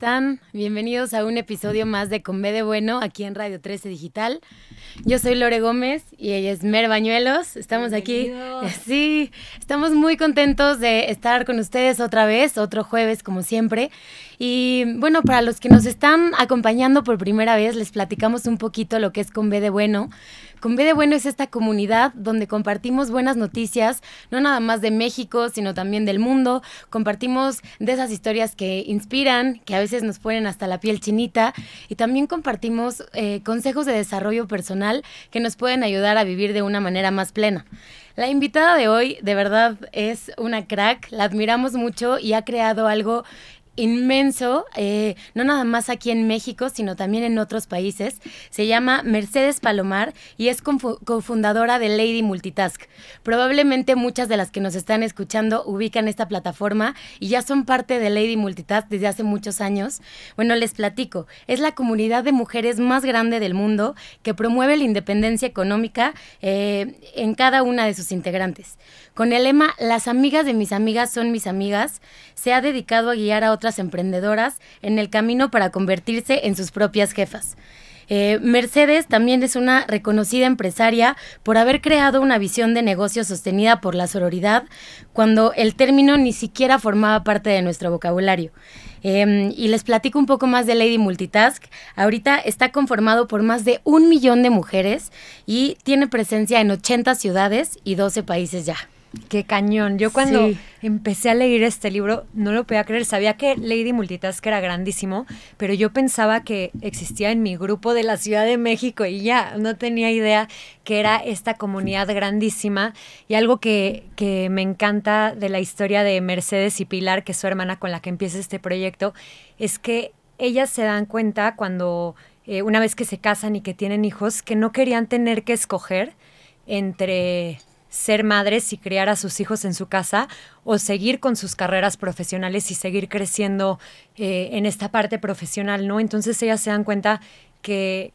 están? Bienvenidos a un episodio más de Con B de Bueno aquí en Radio 13 Digital. Yo soy Lore Gómez y ella es Mer Bañuelos. Estamos aquí. Sí, estamos muy contentos de estar con ustedes otra vez, otro jueves como siempre. Y bueno, para los que nos están acompañando por primera vez, les platicamos un poquito lo que es Con B de Bueno. Con B de Bueno es esta comunidad donde compartimos buenas noticias, no nada más de México, sino también del mundo. Compartimos de esas historias que inspiran, que a veces nos ponen hasta la piel chinita. Y también compartimos eh, consejos de desarrollo personal que nos pueden ayudar a vivir de una manera más plena. La invitada de hoy de verdad es una crack, la admiramos mucho y ha creado algo inmenso, eh, no nada más aquí en México, sino también en otros países. Se llama Mercedes Palomar y es cofundadora de Lady Multitask. Probablemente muchas de las que nos están escuchando ubican esta plataforma y ya son parte de Lady Multitask desde hace muchos años. Bueno, les platico, es la comunidad de mujeres más grande del mundo que promueve la independencia económica eh, en cada una de sus integrantes. Con el lema Las amigas de mis amigas son mis amigas, se ha dedicado a guiar a otras emprendedoras en el camino para convertirse en sus propias jefas. Eh, Mercedes también es una reconocida empresaria por haber creado una visión de negocio sostenida por la sororidad cuando el término ni siquiera formaba parte de nuestro vocabulario. Em, y les platico un poco más de Lady Multitask. Ahorita está conformado por más de un millón de mujeres y tiene presencia en 80 ciudades y 12 países ya. Qué cañón. Yo cuando empecé a leer este libro no lo podía creer. Sabía que Lady Multitask era grandísimo, pero yo pensaba que existía en mi grupo de la Ciudad de México y ya no tenía idea que era esta comunidad grandísima. Y algo que, que me encanta de la historia de Mercedes y Pilar, que es su hermana con la que empieza este proyecto, es que ellas se dan cuenta cuando, eh, una vez que se casan y que tienen hijos, que no querían tener que escoger entre ser madres y criar a sus hijos en su casa o seguir con sus carreras profesionales y seguir creciendo eh, en esta parte profesional, ¿no? Entonces ellas se dan cuenta que,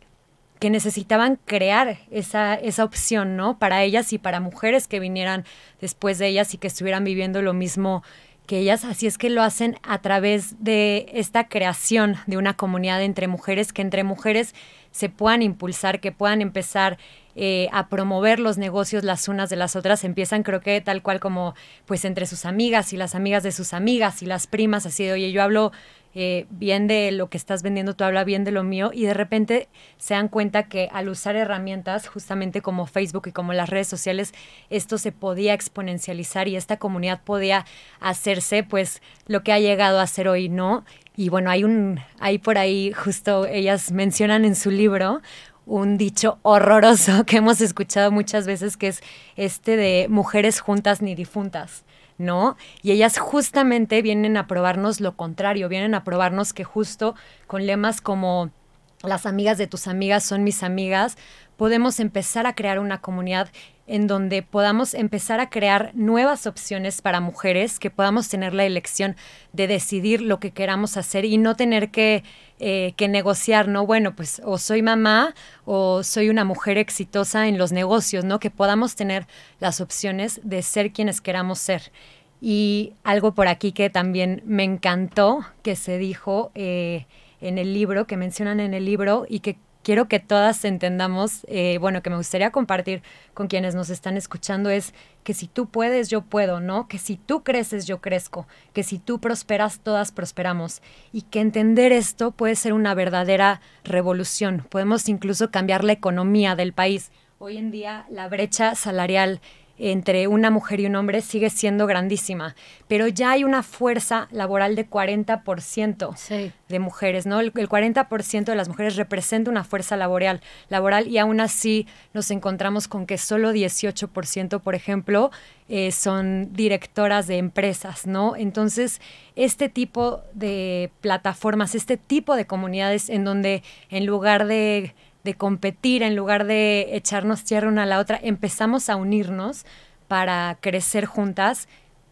que necesitaban crear esa, esa opción, ¿no? Para ellas y para mujeres que vinieran después de ellas y que estuvieran viviendo lo mismo que ellas, así es que lo hacen a través de esta creación de una comunidad entre mujeres, que entre mujeres se puedan impulsar, que puedan empezar eh, a promover los negocios las unas de las otras, empiezan creo que tal cual como pues entre sus amigas y las amigas de sus amigas y las primas, así de, oye, yo hablo eh, bien de lo que estás vendiendo, tú hablas bien de lo mío y de repente se dan cuenta que al usar herramientas justamente como Facebook y como las redes sociales, esto se podía exponencializar y esta comunidad podía hacerse pues lo que ha llegado a ser hoy, ¿no? Y bueno, hay un, hay por ahí, justo ellas mencionan en su libro un dicho horroroso que hemos escuchado muchas veces, que es este de mujeres juntas ni difuntas. ¿no? Y ellas justamente vienen a probarnos lo contrario, vienen a probarnos que justo con lemas como las amigas de tus amigas son mis amigas, podemos empezar a crear una comunidad en donde podamos empezar a crear nuevas opciones para mujeres, que podamos tener la elección de decidir lo que queramos hacer y no tener que, eh, que negociar, ¿no? Bueno, pues o soy mamá o soy una mujer exitosa en los negocios, ¿no? Que podamos tener las opciones de ser quienes queramos ser. Y algo por aquí que también me encantó, que se dijo eh, en el libro, que mencionan en el libro y que quiero que todas entendamos, eh, bueno, que me gustaría compartir con quienes nos están escuchando es que si tú puedes, yo puedo, ¿no? Que si tú creces, yo crezco, que si tú prosperas, todas prosperamos y que entender esto puede ser una verdadera revolución. Podemos incluso cambiar la economía del país. Hoy en día la brecha salarial entre una mujer y un hombre sigue siendo grandísima, pero ya hay una fuerza laboral de 40% de mujeres, ¿no? El, 40% de las mujeres representa una fuerza laboral, laboral y aún así nos encontramos con que solo 18%, por ejemplo, eh, son directoras de empresas, ¿no? Entonces, este tipo de plataformas, este tipo de comunidades en donde en lugar de de competir, en lugar de echarnos tierra una a la otra, empezamos a unirnos para crecer juntas,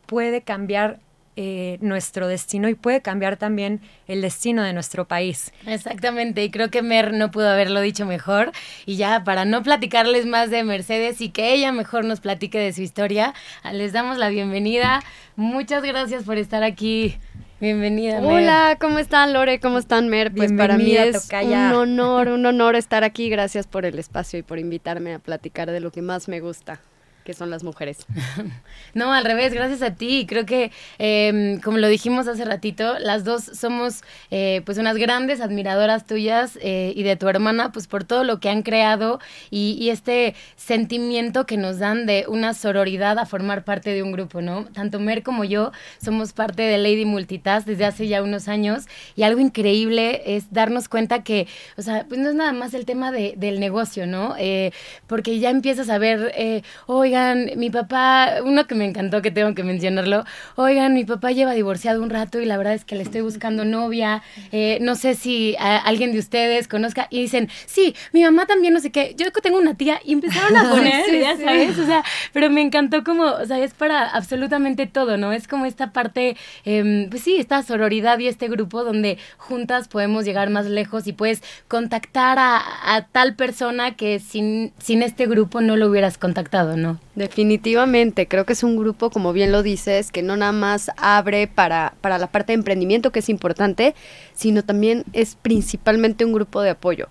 puede cambiar eh, nuestro destino y puede cambiar también el destino de nuestro país. Exactamente, y creo que Mer no pudo haberlo dicho mejor. Y ya, para no platicarles más de Mercedes y que ella mejor nos platique de su historia, les damos la bienvenida. Muchas gracias por estar aquí Bienvenida, Mer. Hola, ¿cómo están, Lore? ¿Cómo están, Mer? Pues para mí es un honor, un honor estar aquí. Gracias por el espacio y por invitarme a platicar de lo que más me gusta que son las mujeres. no, al revés, gracias a ti. Creo que, em, como lo dijimos hace ratito, las dos somos eh, pues unas grandes admiradoras tuyas eh, y de tu hermana, pues por todo lo que han creado y, y, este sentimiento que nos dan de una sororidad a formar parte de un grupo, ¿no? Tanto Mer como yo somos parte de Lady Multitask desde hace ya unos años y algo increíble es darnos cuenta que, o sea, pues no es nada más el tema de, del negocio, ¿no? Eh, porque ya empiezas a ver, hoy oigan, mi papá, uno que me encantó que tengo que mencionarlo, oigan, mi papá lleva divorciado un rato y la verdad es que le estoy buscando novia, eh, no sé si alguien de ustedes conozca, y dicen, sí, mi mamá también no sé qué, yo tengo una tía, y empezaron a poner, ya sabes, o sea, pero me encantó como, o sea, es para absolutamente todo, ¿no? Es como esta parte, em, pues sí, esta sororidad y este grupo donde juntas podemos llegar más lejos y puedes contactar a, a tal persona que sin, sin este grupo no lo hubieras contactado, ¿no? Definitivamente, creo que es un grupo, como bien lo dices, que no nada más abre para, para la parte de emprendimiento, que es importante, sino también es principalmente un grupo de apoyo.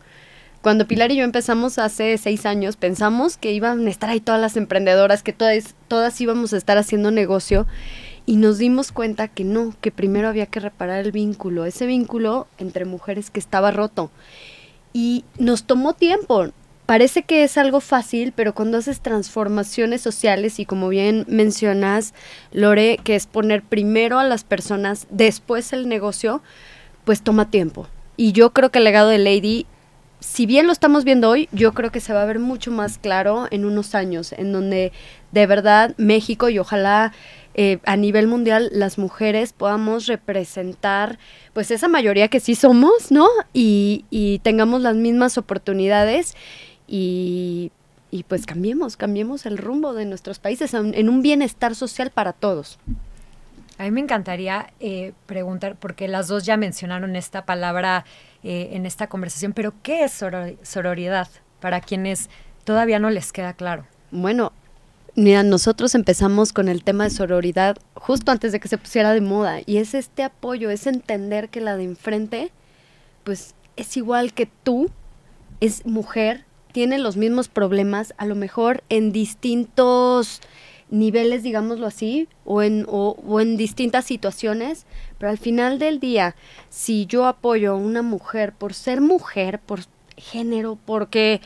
Cuando Pilar y yo empezamos hace seis años, pensamos que iban a estar ahí todas las emprendedoras, que todas, todas íbamos a estar haciendo negocio y nos dimos cuenta que no, que primero había que reparar el vínculo, ese vínculo entre mujeres que estaba roto. Y nos tomó tiempo, parece que es algo fácil, pero cuando haces transformaciones sociales y como bien mencionas, Lore, que es poner primero a las personas, después el negocio, pues toma tiempo. Y yo creo que el legado de Lady, si bien lo estamos viendo hoy, yo creo que se va a ver mucho más claro en unos años, en donde de verdad México y ojalá eh, a nivel mundial las mujeres podamos representar pues esa mayoría que sí somos, ¿no? Y, y tengamos las mismas oportunidades y, pues cambiemos, cambiemos el rumbo de nuestros países en un bienestar social para todos. A mí me encantaría eh, preguntar, porque las dos ya mencionaron esta palabra eh, en esta conversación, pero ¿qué es sororidad para quienes todavía no les queda claro? Bueno, mira, nosotros empezamos con el tema de sororidad justo antes de que se pusiera de moda y es este apoyo, es entender que la de enfrente, pues es igual que tú, es mujer, tienen los mismos problemas, a lo mejor en distintos niveles, digámoslo así, o en, o, en distintas situaciones, pero al final del día, si yo apoyo a una mujer por ser mujer, por género, porque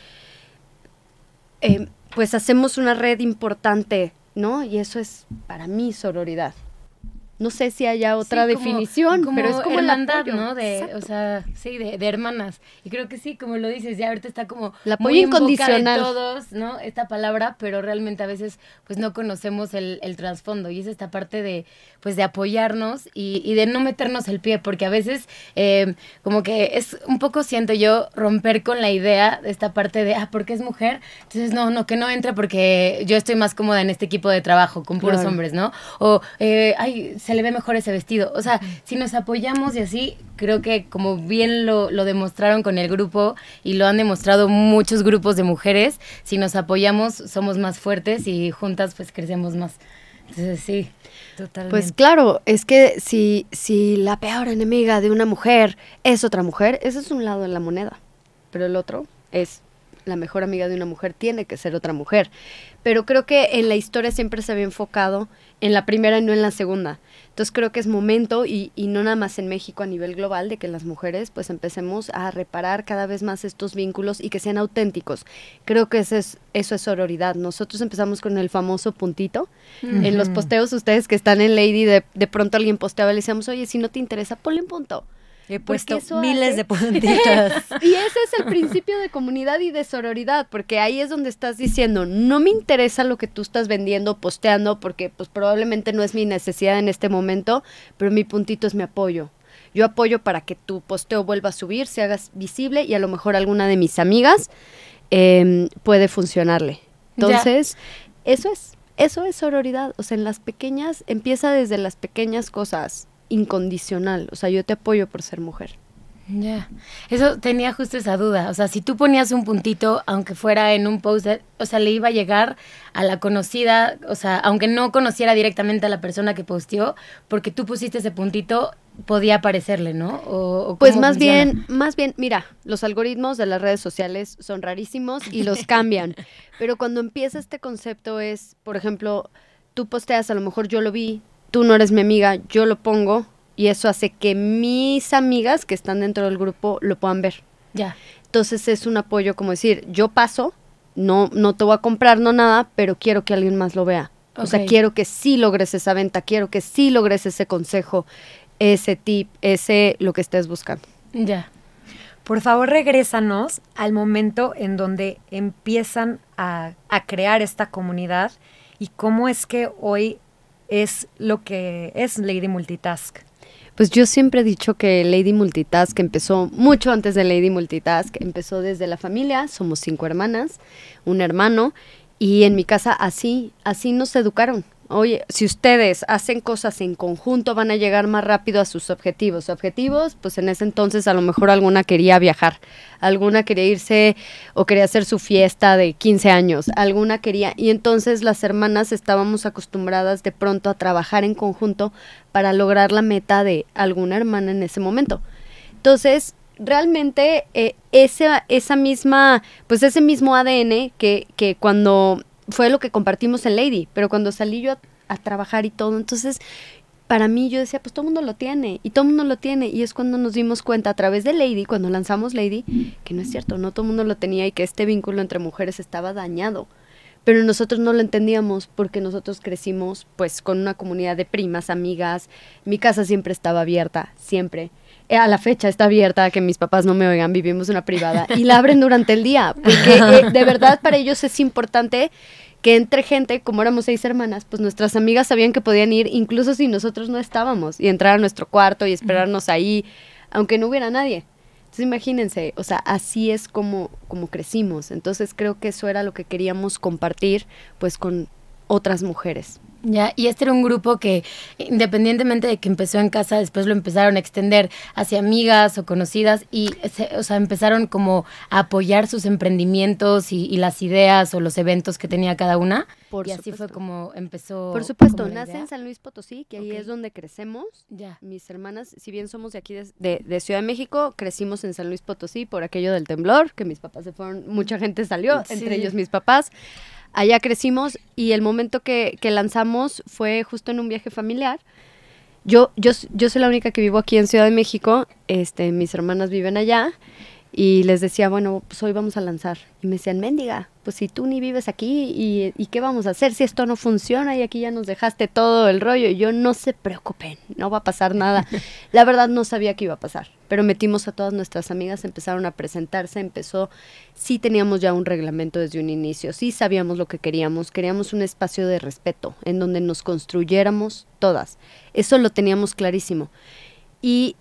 eh, pues hacemos una red importante, ¿no? Y eso es para mí sororidad. No sé si haya otra definición, pero es como hermandad, ¿no? De, o sea, sí, de, hermanas. Y creo que sí, como lo dices, ya ahorita está como la muy incondicional de todos, ¿no? Esta palabra, pero realmente a veces pues no conocemos el, el trasfondo y es esta parte de pues de apoyarnos y, y de no meternos el pie, porque a veces eh, como que es un poco siento yo romper con la idea de esta parte de ah, porque es mujer, entonces no, no que no entre porque yo estoy más cómoda en este equipo de trabajo con puros hombres, ¿no? O eh, ay se le ve mejor ese vestido. O sea, si nos apoyamos y así, creo que como bien lo, lo demostraron con el grupo y lo han demostrado muchos grupos de mujeres, si nos apoyamos somos más fuertes y juntas pues crecemos más. Entonces sí. Totalmente. Pues claro, es que si, si la peor enemiga de una mujer es otra mujer, ese es un lado de la moneda. Pero el otro es la mejor amiga de una mujer tiene que ser otra mujer. Pero creo que en la historia siempre se había enfocado en la primera y no en la segunda. Entonces creo que es momento, y, y, no nada más en México a nivel global, de que las mujeres pues empecemos a reparar cada vez más estos vínculos y que sean auténticos. Creo que eso es, eso es sororidad. Nosotros empezamos con el famoso puntito. En los posteos, ustedes que están en Lady, de, de pronto alguien posteaba y le decíamos, oye, si no te interesa, ponle un punto. He puesto miles de puntitos. y ese es el principio de comunidad y de sororidad, porque ahí es donde estás diciendo, no me interesa lo que tú estás vendiendo, posteando, porque pues probablemente no es mi necesidad en este momento, pero mi puntito es mi apoyo. Yo apoyo para que tu posteo vuelva a subir, se haga visible y a lo mejor alguna de mis amigas em, puede funcionarle. Entonces, eso es, eso es sororidad. O sea, en las pequeñas, empieza desde las pequeñas cosas incondicional. O sea, yo te apoyo por ser mujer. Ya, eso tenía justo esa duda. O sea, si tú ponías un puntito, aunque fuera en un post, o sea, le iba a llegar a la conocida, o sea, aunque no conociera directamente a la persona que posteó, porque tú pusiste ese puntito, podía aparecerle, ¿no? O, pues más bien, más bien, mira, los algoritmos de las redes sociales son rarísimos y los cambian. pero cuando empieza este concepto es, por ejemplo, tú posteas, a lo mejor yo lo vi, tú no eres mi amiga, yo lo pongo y eso hace que mis amigas que están dentro del grupo lo puedan ver. Ya. Entonces es un apoyo como decir, yo paso, no, no te voy a comprar, no nada, pero quiero que alguien más lo vea. O sea, quiero que sí logres esa venta, quiero que sí logres ese consejo, ese tip, ese lo que estés buscando. Ya. Por favor, regrésanos al momento en donde empiezan a, a, crear esta comunidad y cómo es que hoy es lo que es Lady Multitask. Pues yo siempre he dicho que Lady Multitask empezó mucho antes de Lady Multitask, empezó desde la familia, somos cinco hermanas, un hermano, y en mi casa así, así nos educaron. Oye, si ustedes hacen cosas en conjunto van a llegar más rápido a sus objetivos. Objetivos, pues en ese entonces a lo mejor alguna quería viajar, alguna quería irse o quería hacer su fiesta de 15 años, alguna quería... Y entonces las hermanas estábamos acostumbradas de pronto a trabajar en conjunto para lograr la meta de alguna hermana en ese momento. Entonces, realmente eh, esa, esa misma, pues ese mismo ADN que, que cuando fue lo que compartimos en Lady, pero cuando salí yo a, trabajar y todo, entonces para mí yo decía, pues todo el mundo lo tiene, y todo el mundo lo tiene, y es cuando nos dimos cuenta a través de Lady, cuando lanzamos Lady, que no es cierto, no todo el mundo lo tenía y que este vínculo entre mujeres estaba dañado. Pero nosotros no lo entendíamos porque nosotros crecimos pues con una comunidad de primas, amigas, mi casa siempre estaba abierta, siempre. Eh, a la fecha está abierta, que mis papás no me oigan, vivimos una privada, y la abren durante el día, porque eh, de verdad para ellos es importante que entre gente, como éramos seis hermanas, pues nuestras amigas sabían que podían ir incluso si nosotros no estábamos, y entrar a nuestro cuarto y esperarnos ahí, aunque no hubiera nadie. Entonces imagínense, o sea, así es como, como crecimos. Entonces creo que eso era lo que queríamos compartir pues con otras mujeres. Ya, y este era un grupo que, independientemente de que empezó en casa, después lo empezaron a extender hacia amigas o conocidas y, o sea, empezaron como a apoyar sus emprendimientos y, las ideas o los eventos que tenía cada una. y así fue como empezó. Por supuesto, nace en San Luis Potosí, que ahí es donde crecemos. Ya. Mis hermanas, si bien somos de aquí de, de, Ciudad de México, crecimos en San Luis Potosí por aquello del temblor, que mis papás se fueron, mucha gente salió, entre ellos mis papás allá crecimos y el momento que, que, lanzamos fue justo en un viaje familiar. Yo, yo, yo soy la única que vivo aquí en Ciudad de México, este, mis hermanas viven allá y les decía, bueno, pues hoy vamos a lanzar. Y me decían, mendiga, pues si tú ni vives aquí, y, y, qué vamos a hacer si esto no funciona y aquí ya nos dejaste todo el rollo? Y yo, no se preocupen, no va a pasar nada. La verdad no sabía qué iba a pasar, pero metimos a todas nuestras amigas, empezaron a presentarse, empezó, sí teníamos ya un reglamento desde un inicio, sí sabíamos lo que queríamos, queríamos un espacio de respeto en donde nos construyéramos todas. Eso lo teníamos clarísimo. Y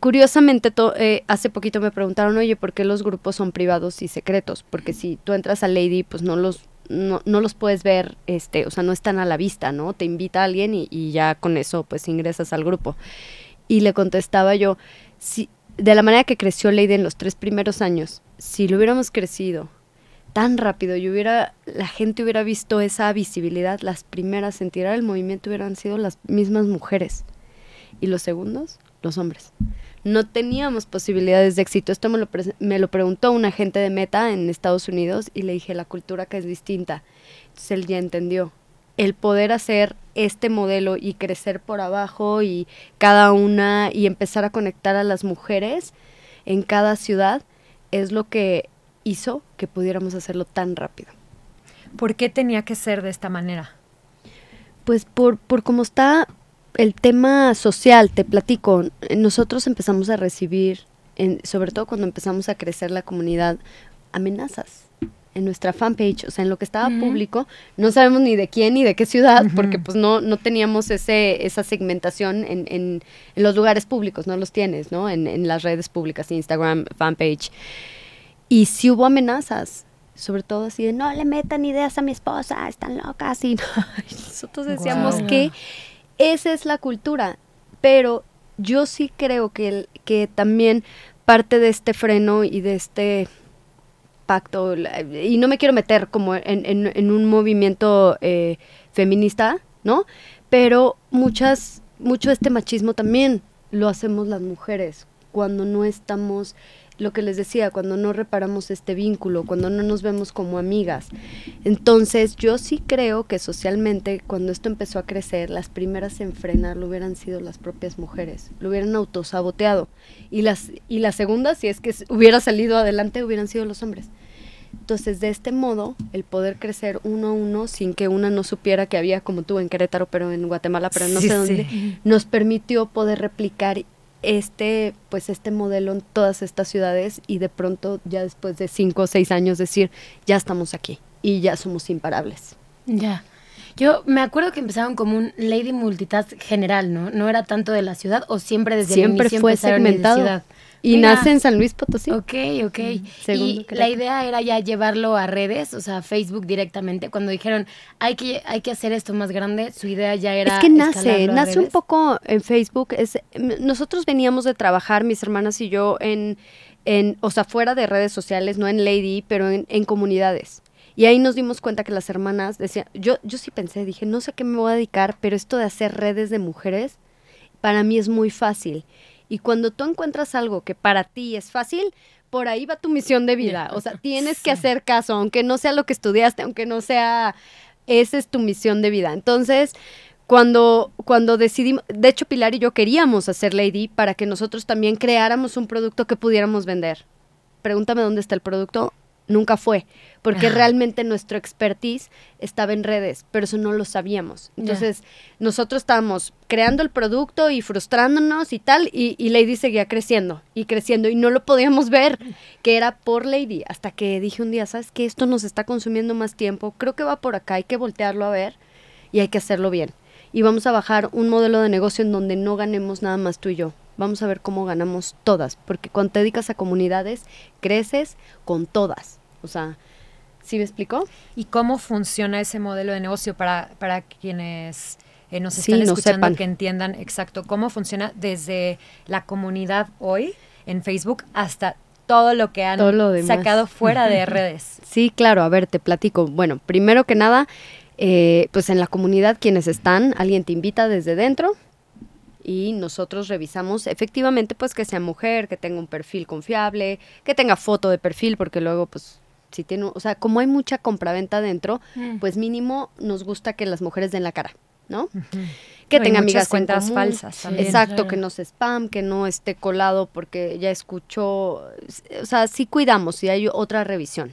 curiosamente, eh, hace poquito me preguntaron, oye, ¿por qué los grupos son privados y secretos? Porque si tú entras a Lady, pues no los, no, no los puedes ver, este, o sea, no están a la vista, ¿no? Te invita a alguien y, y, ya con eso, pues ingresas al grupo. Y le contestaba yo, si, de la manera que creció Lady en los tres primeros años, si lo hubiéramos crecido tan rápido y hubiera, la gente hubiera visto esa visibilidad, las primeras en tirar el movimiento hubieran sido las mismas mujeres. Y los segundos, los hombres no teníamos posibilidades de éxito. Esto me lo, me lo preguntó un agente de Meta en Estados Unidos y le dije la cultura que es distinta. Entonces él ya entendió. El poder hacer este modelo y crecer por abajo y cada una y empezar a conectar a las mujeres en cada ciudad es lo que hizo que pudiéramos hacerlo tan rápido. ¿Por qué tenía que ser de esta manera? Pues por, por cómo está el tema social, te platico, nosotros empezamos a recibir, en, sobre todo cuando empezamos a crecer la comunidad, amenazas en nuestra fanpage, o sea, en lo que estaba público, no sabemos ni de quién ni de qué ciudad, porque pues no, no teníamos ese, esa segmentación en, en, en, los lugares públicos, no los tienes, ¿no? En, en las redes públicas, Instagram, fanpage. Y sí hubo amenazas, sobre todo así de, no le metan ideas a mi esposa, están locas, y nosotros decíamos que esa es la cultura, pero yo sí creo que, que también parte de este freno y de este pacto, y no me quiero meter como en, un movimiento eh, feminista, ¿no? Pero muchas, mucho este machismo también lo hacemos las mujeres cuando no estamos lo que les decía, cuando no reparamos este vínculo, cuando no nos vemos como amigas. Entonces, yo sí creo que socialmente, cuando esto empezó a crecer, las primeras en frenarlo hubieran sido las propias mujeres, lo hubieran autosaboteado. Y las, y la segunda, si es que hubiera salido adelante, hubieran sido los hombres. Entonces, de este modo, el poder crecer uno a uno sin que una no supiera que había como tú en Querétaro, pero en Guatemala, pero no sé dónde, nos permitió poder replicar este, pues este modelo en todas estas ciudades y de pronto ya después de cinco o seis años decir, ya estamos aquí y ya somos imparables. Ya. Yo me acuerdo que empezaron como un Lady Multitask general, ¿no? No era tanto de la ciudad o siempre desde siempre el inicio fue segmentado. Ciudad. Y nace en San Luis Potosí. Ok, ok. y la idea era ya llevarlo a redes, o sea, Facebook directamente. Cuando dijeron, hay que, hay que hacer esto más grande, su idea ya era... Es que nace, nace un poco en Facebook. Es, nosotros veníamos de trabajar, mis hermanas y yo, en, en o sea, fuera de redes sociales, no en Lady, pero en, en comunidades. Y ahí nos dimos cuenta que las hermanas decían, yo, yo sí pensé, dije, no sé qué me voy a dedicar, pero esto de hacer redes de mujeres, para mí es muy fácil. Y cuando tú encuentras algo que para ti es fácil, por ahí va tu misión de vida. O sea, tienes que hacer caso, aunque no sea lo que estudiaste, aunque no sea, esa es tu misión de vida. Entonces, cuando, cuando decidimos, de hecho Pilar y yo queríamos hacer Lady para que nosotros también creáramos un producto que pudiéramos vender. Pregúntame dónde está el producto nunca fue, porque realmente nuestro expertise estaba en redes, pero eso no lo sabíamos. Entonces, nosotros estábamos creando el producto y frustrándonos y tal, y, y, Lady seguía creciendo y creciendo, y no lo podíamos ver, que era por Lady, hasta que dije un día, ¿sabes qué? Esto nos está consumiendo más tiempo, creo que va por acá, hay que voltearlo a ver y hay que hacerlo bien. Y vamos a bajar un modelo de negocio en donde no ganemos nada más tú y yo, vamos a ver cómo ganamos todas, porque cuando te dedicas a comunidades, creces con todas. O sea, ¿sí me explicó? ¿Y cómo funciona ese modelo de negocio para, para quienes eh, nos están escuchando que entiendan exacto cómo funciona desde la comunidad hoy en Facebook hasta todo lo que han sacado fuera de redes? Sí, claro, a ver, te platico. Bueno, primero que nada, eh, pues en la comunidad quienes están, alguien te invita desde dentro, y nosotros revisamos efectivamente pues que sea mujer, que tenga un perfil confiable, que tenga foto de perfil, porque luego pues si tiene, o sea, como hay mucha compraventa dentro, mm. pues mínimo nos gusta que las mujeres den la cara, ¿no? Que tenga amigas cuentas falsas también. Exacto, que no se spam, que no esté colado porque ya escuchó, o sea, sí cuidamos, si hay otra revisión.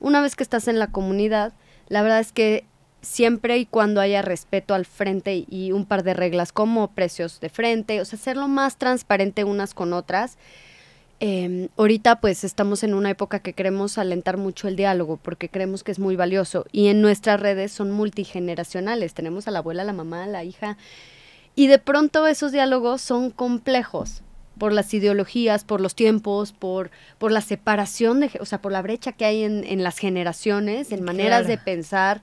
Una vez que estás en la comunidad, la verdad es que siempre y cuando haya respeto al frente y un par de reglas como precios de frente, o sea, hacerlo más transparente unas con otras, eh, ahorita pues estamos en una época que queremos alentar mucho el diálogo porque creemos que es muy valioso y en nuestras redes son multigeneracionales, tenemos a la abuela, la mamá, la hija y de pronto esos diálogos son complejos por las ideologías, por los tiempos, por, por la separación, de, o sea, por la brecha que hay en, en las generaciones, en maneras de pensar,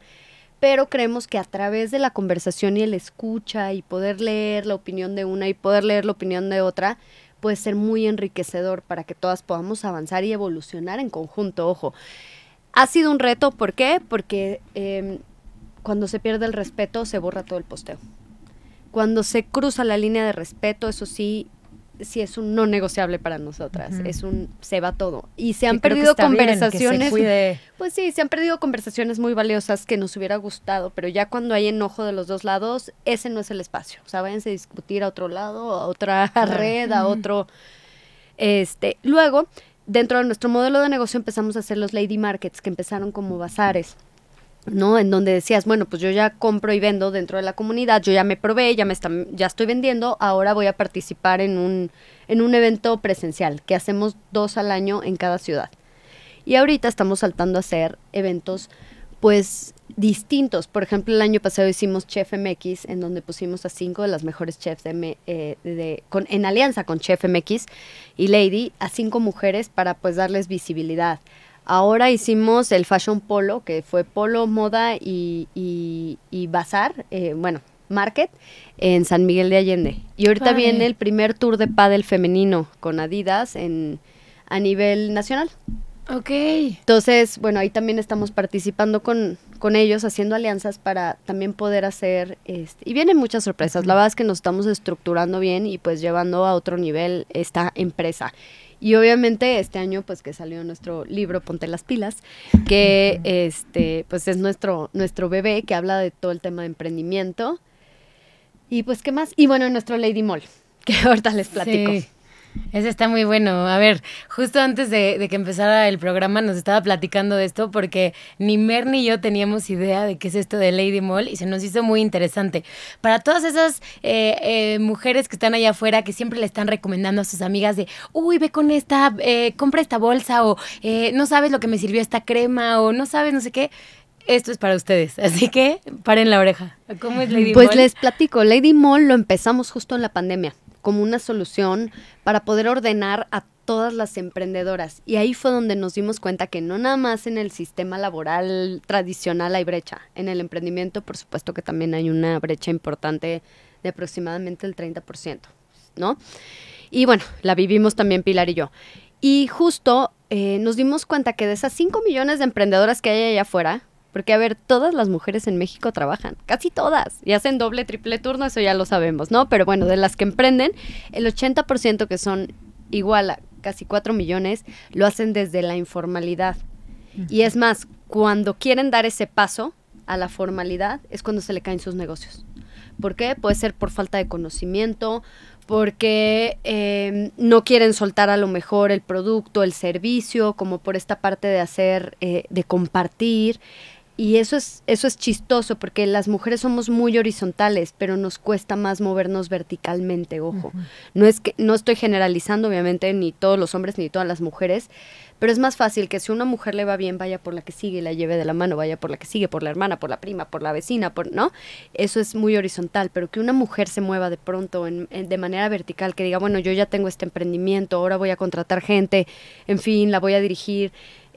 pero creemos que a través de la conversación y el escucha y poder leer la opinión de una y poder leer la opinión de otra, puede ser muy enriquecedor para que todas podamos avanzar y evolucionar en conjunto. Ojo, ha sido un reto, ¿por qué? Porque em, cuando se pierde el respeto se borra todo el posteo. Cuando se cruza la línea de respeto, eso sí, sí es un no negociable para nosotras, es un se va todo. Y se han perdido conversaciones, pues sí, se han perdido conversaciones muy valiosas que nos hubiera gustado, pero ya cuando hay enojo de los dos lados, ese no es el espacio. O sea, váyanse a discutir a otro lado, a otra red, a otro este, luego dentro de nuestro modelo de negocio empezamos a hacer los lady markets que empezaron como bazares. ¿No? En donde decías, bueno, pues yo ya compro y vendo dentro de la comunidad, yo ya me probé, ya me ya estoy vendiendo, ahora voy a participar en un, en un evento presencial, que hacemos dos al año en cada ciudad. Y ahorita estamos saltando a hacer eventos, pues, distintos. Por ejemplo, el año pasado hicimos Chef MX, en donde pusimos a cinco de las mejores chefs de, eh, con, en alianza con Chef MX y Lady, a cinco mujeres para, pues, darles visibilidad Ahora hicimos el Fashion Polo, que fue polo, moda y, y, bazar, eh, bueno, market, en San Miguel de Allende. Y ahorita viene el primer tour de pádel femenino con Adidas en, a nivel nacional. Ok. Entonces, bueno, ahí también estamos participando con, con ellos, haciendo alianzas para también poder hacer, este, y vienen muchas sorpresas. La verdad es que nos estamos estructurando bien y pues llevando a otro nivel esta empresa. Y obviamente este año pues que salió nuestro libro Ponte las pilas, que este pues es nuestro nuestro bebé que habla de todo el tema de emprendimiento. Y pues qué más? Y bueno, nuestro Lady Mall, que ahorita les platico. Ese está muy bueno. A ver, justo antes de, que empezara el programa nos estaba platicando de esto porque ni Mer ni yo teníamos idea de qué es esto de Lady Mall y se nos hizo muy interesante. Para todas esas eh, eh, mujeres que están allá afuera que siempre le están recomendando a sus amigas de, uy, ve con esta, eh, compra esta bolsa o no sabes lo que me sirvió esta crema o no sabes no sé qué esto es para ustedes. Así que paren la oreja. ¿Cómo es Lady pues Mall? Pues les platico. Lady Mall lo empezamos justo en la pandemia como una solución para poder ordenar a todas las emprendedoras. Y ahí fue donde nos dimos cuenta que no nada más en el sistema laboral tradicional hay brecha. En el emprendimiento, por supuesto que también hay una brecha importante de aproximadamente el 30%, ¿no? Y bueno, la vivimos también Pilar y yo. Y justo eh, nos dimos cuenta que de esas 5 millones de emprendedoras que hay allá afuera, porque, a ver, todas las mujeres en México trabajan, casi todas, y hacen doble, triple turno, eso ya lo sabemos, ¿no? Pero bueno, de las que emprenden, el 80% que son igual a casi 4 millones, lo hacen desde la informalidad. Y es más, cuando quieren dar ese paso a la formalidad, es cuando se le caen sus negocios. ¿Por qué? Puede ser por falta de conocimiento, porque em, no quieren soltar a lo mejor el producto, el servicio, como por esta parte de hacer, eh, de compartir. Y eso es, eso es chistoso porque las mujeres somos muy horizontales, pero nos cuesta más movernos verticalmente, ojo. No es que, no estoy generalizando, obviamente, ni todos los hombres ni todas las mujeres, pero es más fácil que si una mujer le va bien, vaya por la que sigue y la lleve de la mano, vaya por la que sigue, por la hermana, por la prima, por la vecina, por, ¿no? Eso es muy horizontal, pero que una mujer se mueva de pronto en, de manera vertical, que diga, bueno, yo ya tengo este emprendimiento, ahora voy a contratar gente, en fin, la voy a dirigir.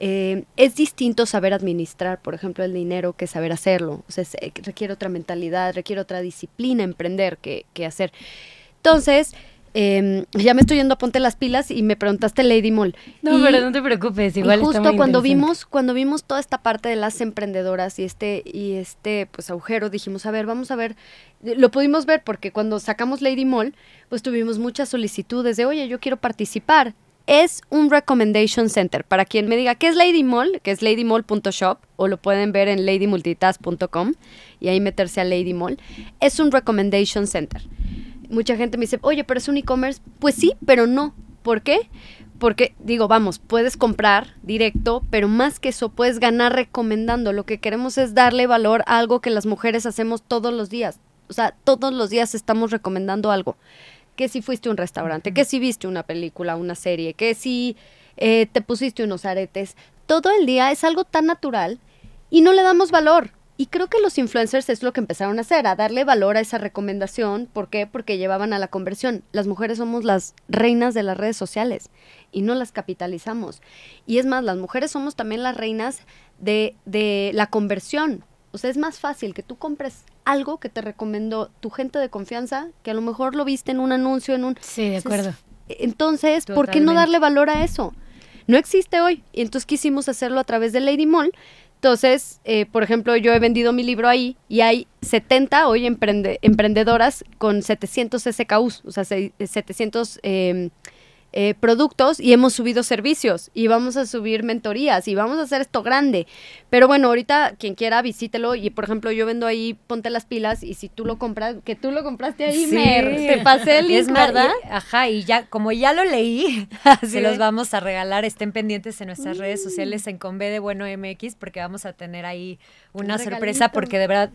Eh, es distinto saber administrar, por ejemplo, el dinero que saber hacerlo. O sea, requiere otra mentalidad, requiere otra disciplina emprender que, que hacer. Entonces, Em, ya me estoy yendo a ponte las pilas y me preguntaste Lady Mall. No, pero no te preocupes, igual y justo cuando vimos cuando vimos toda esta parte de las emprendedoras y este y este pues agujero dijimos, a ver, vamos a ver, lo pudimos ver porque cuando sacamos Lady Mall, pues tuvimos muchas solicitudes de, "Oye, yo quiero participar." Es un recommendation center. Para quien me diga qué es Lady Mall, que es ladymall.shop o lo pueden ver en ladymultitask.com y ahí meterse a Lady Mall, es un recommendation center mucha gente me dice, oye, pero es un e-commerce. Pues sí, pero no. ¿Por qué? Porque digo, vamos, puedes comprar directo, pero más que eso, puedes ganar recomendando. Lo que queremos es darle valor a algo que las mujeres hacemos todos los días. O sea, todos los días estamos recomendando algo. Que si fuiste a un restaurante, que si viste una película, una serie, que si eh, te pusiste unos aretes. Todo el día es algo tan natural y no le damos valor. Y creo que los influencers es lo que empezaron a hacer, a darle valor a esa recomendación. ¿Por qué? Porque llevaban a la conversión. Las mujeres somos las reinas de las redes sociales y no las capitalizamos. Y es más, las mujeres somos también las reinas de, de la conversión. O sea, es más fácil que tú compres algo que te recomendó tu gente de confianza, que a lo mejor lo viste en un anuncio, en un... Sí, de acuerdo. Entonces, ¿por qué no darle valor a eso? No existe hoy. Y entonces quisimos hacerlo a través de Lady Mall entonces, eh, por ejemplo, yo he vendido mi libro ahí y hay 70 hoy emprendedoras con 700 SKUs, o sea, 700 eh, productos y hemos subido servicios y vamos a subir mentorías y vamos a hacer esto grande. Pero bueno, ahorita quien quiera visítelo y por ejemplo yo vendo ahí, ponte las pilas y si tú lo compras, que tú lo compraste ahí, te pasé el link, ¿verdad? ajá, y ya, como ya lo leí, se los vamos a regalar, estén pendientes en nuestras redes mm. sociales en Conve de Bueno MX porque vamos a tener ahí una sorpresa porque de verdad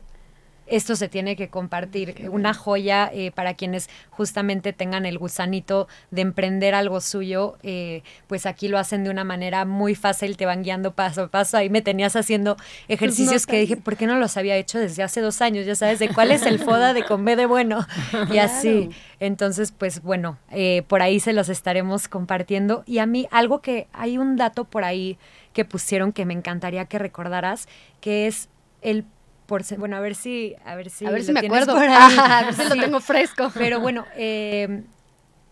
esto se tiene que compartir. Una joya eh, para quienes justamente tengan el gusanito de emprender algo suyo, eh, pues aquí lo hacen de una manera muy fácil, te van guiando paso a paso. Ahí me tenías haciendo ejercicios que dije, ¿por qué no los había hecho desde hace dos años? Ya sabes, de cuál es el FODA de Conve de Bueno. Y así. Entonces, pues bueno, eh, por ahí se los estaremos compartiendo. Y a mí, algo que hay un dato por ahí que pusieron que me encantaría que recordaras, que es el bueno, a ver si, a ver si, a ver si me acuerdo, a ver si lo tengo fresco. Pero bueno, em,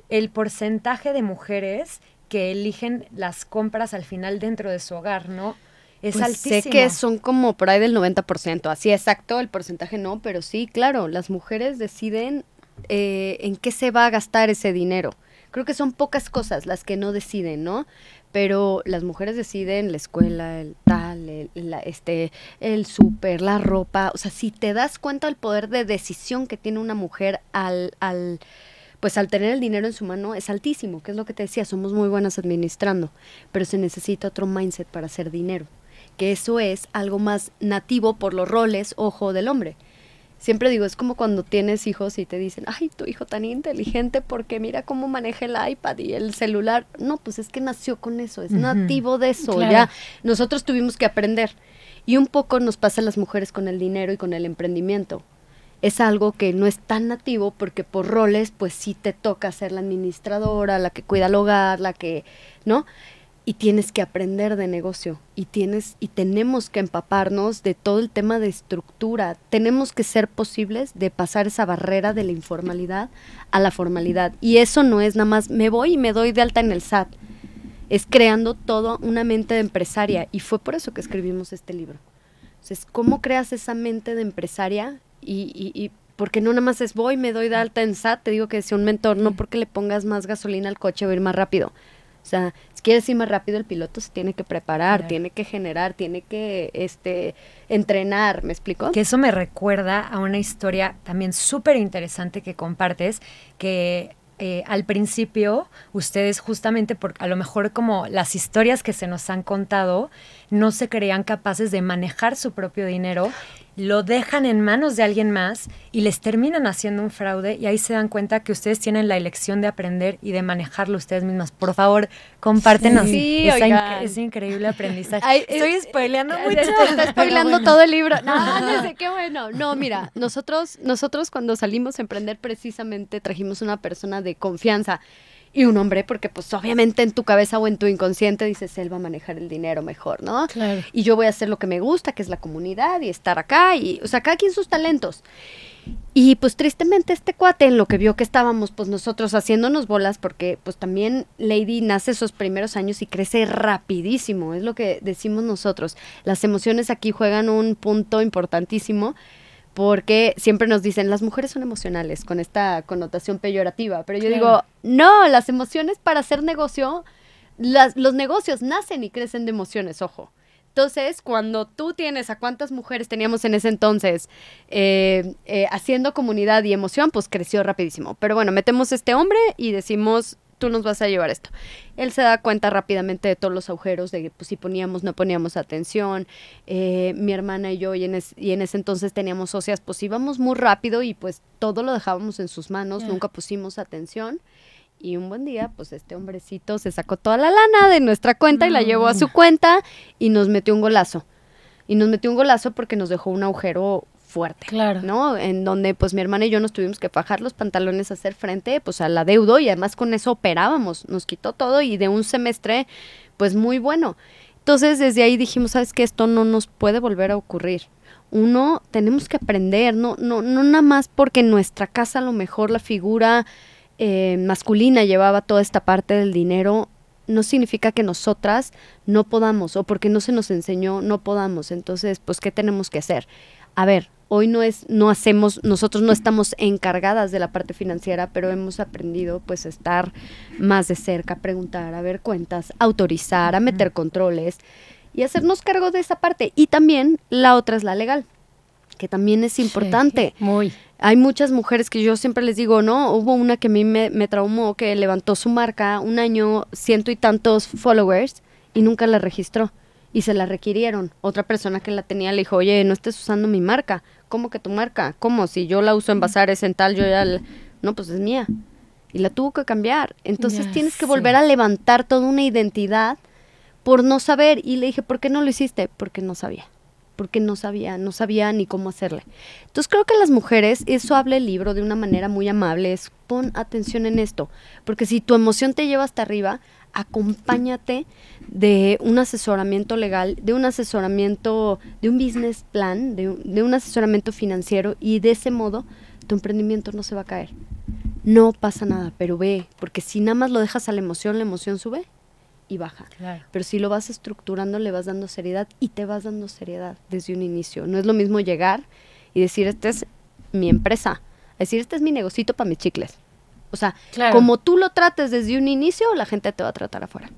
el porcentaje de mujeres que eligen las compras al final dentro de su hogar, ¿no? Es pues altísimo. Sé que son como por ahí del 90%, así exacto, el porcentaje no, pero sí, claro, las mujeres deciden eh, en qué se va a gastar ese dinero. Creo que son pocas cosas las que no deciden, ¿no? Pero las mujeres deciden la escuela, el tal, el, este, el súper, la ropa. O sea, si te das cuenta del poder de decisión que tiene una mujer al, al, pues al tener el dinero en su mano es altísimo, que es lo que te decía, somos muy buenas administrando, pero se necesita otro mindset para hacer dinero, que eso es algo más nativo por los roles, ojo, del hombre siempre digo, es como cuando tienes hijos y te dicen, ay, tu hijo tan inteligente porque mira cómo maneja el iPad y el celular. No, pues es que nació con eso, es nativo de eso. Ya nosotros tuvimos que aprender. Y un poco nos pasa a las mujeres con el dinero y con el emprendimiento. Es algo que no es tan nativo porque por roles, pues sí te toca ser la administradora, la que cuida el hogar, la que, ¿no? Y tienes que aprender de negocio y tienes y tenemos que empaparnos de todo el tema de estructura. Tenemos que ser posibles de pasar esa barrera de la informalidad a la formalidad y eso no es nada más me voy y me doy de alta en el SAT. Es creando toda una mente de empresaria y fue por eso que escribimos este libro. Entonces, ¿cómo creas esa mente de empresaria y, y, y porque no nada más es voy, me doy de alta en SAT, te digo que sea un mentor, no porque le pongas más gasolina al coche o ir más rápido. O sea, si quieres ir más rápido, el piloto se tiene que preparar, tiene que generar, tiene que este, entrenar, ¿me explico? Que eso me recuerda a una historia también súper interesante que compartes, que eh, al principio ustedes justamente por a lo mejor como las historias que se nos han contado no se creían capaces de manejar su propio dinero lo dejan en manos de alguien más y les terminan haciendo un fraude y ahí se dan cuenta que ustedes tienen la elección de aprender y de manejarlo ustedes mismas. Por favor, compártenos sí, ese increíble aprendizaje. Estoy spoileando mucho. Está spoileando todo el libro. No, no sé, qué bueno. No, mira, nosotros, nosotros cuando salimos a emprender precisamente trajimos una persona de confianza y un hombre, porque pues obviamente en tu cabeza o en tu inconsciente dices, él va a manejar el dinero mejor, ¿no? Claro. Y yo voy a hacer lo que me gusta, que es la comunidad y estar acá, y, o sea, cada quien sus talentos. Y pues tristemente este cuate en lo que vio que estábamos pues nosotros haciéndonos bolas porque pues también Lady nace esos primeros años y crece rapidísimo, es lo que decimos nosotros. Las emociones aquí juegan un punto importantísimo porque siempre nos dicen, las mujeres son emocionales, con esta connotación peyorativa, pero yo digo, no, las emociones para hacer negocio, las, los negocios nacen y crecen de emociones, ojo. Entonces, cuando tú tienes a cuántas mujeres teníamos en ese entonces eh, eh, haciendo comunidad y emoción, pues creció rapidísimo. Pero bueno, metemos este hombre y decimos, tú nos vas a llevar esto. Él se da cuenta rápidamente de todos los agujeros, de que pues, si poníamos, no poníamos atención. Eh, mi hermana y yo, y en, ese entonces teníamos socias, pues íbamos muy rápido y pues todo lo dejábamos en sus manos, nunca pusimos atención. Y un buen día, pues este hombrecito se sacó toda la lana de nuestra cuenta y la llevó a su cuenta y nos metió un golazo. Y nos metió un golazo porque nos dejó un agujero fuerte, claro. ¿no? En donde pues mi hermana y yo nos tuvimos que fajar los pantalones a hacer frente pues a la deuda y además con eso operábamos, nos quitó todo y de un semestre pues muy bueno. Entonces desde ahí dijimos, ¿sabes qué? Esto no nos puede volver a ocurrir. Uno, tenemos que aprender, no, no, no nada más porque en nuestra casa a lo mejor la figura eh, masculina llevaba toda esta parte del dinero, no significa que nosotras no podamos o porque no se nos enseñó no podamos. Entonces, pues, ¿qué tenemos que hacer? A ver, hoy no es, no hacemos, nosotros no estamos encargadas de la parte financiera, pero hemos aprendido pues a estar más de cerca, a preguntar, a ver cuentas, autorizar, a meter controles y hacernos cargo de esa parte. Y también la otra es la legal, que también es importante. muy. Hay muchas mujeres que yo siempre les digo, ¿no? Hubo una que a mí me, me traumó, que levantó su marca un año, ciento y tantos followers y nunca la registró y se la requirieron. Otra persona que la tenía le dijo, oye, no estés usando mi marca. ¿Cómo que tu marca? ¿Cómo? Si yo la uso en bazares, en tal, yo ya... No, pues es mía. Y la tuvo que cambiar. Entonces tienes que volver a levantar toda una identidad por no saber. Y le dije, ¿por qué no lo hiciste? Porque no sabía. Porque no sabía, no sabía ni cómo hacerle. Entonces creo que las mujeres, eso habla el libro de una manera muy amable, es pon atención en esto. Porque si tu emoción te lleva hasta arriba, acompáñate de un asesoramiento legal, de un asesoramiento, de un business plan, de un, asesoramiento financiero y de ese modo tu emprendimiento no se va a caer. No pasa nada, pero ve, porque si nada más lo dejas a la emoción, la emoción sube y baja. Pero si lo vas estructurando, le vas dando seriedad y te vas dando seriedad desde un inicio. No es lo mismo llegar y decir, esta es mi empresa, decir, este es mi negocito para mis chicles. O sea, como tú lo trates desde un inicio, la gente te va a tratar afuera.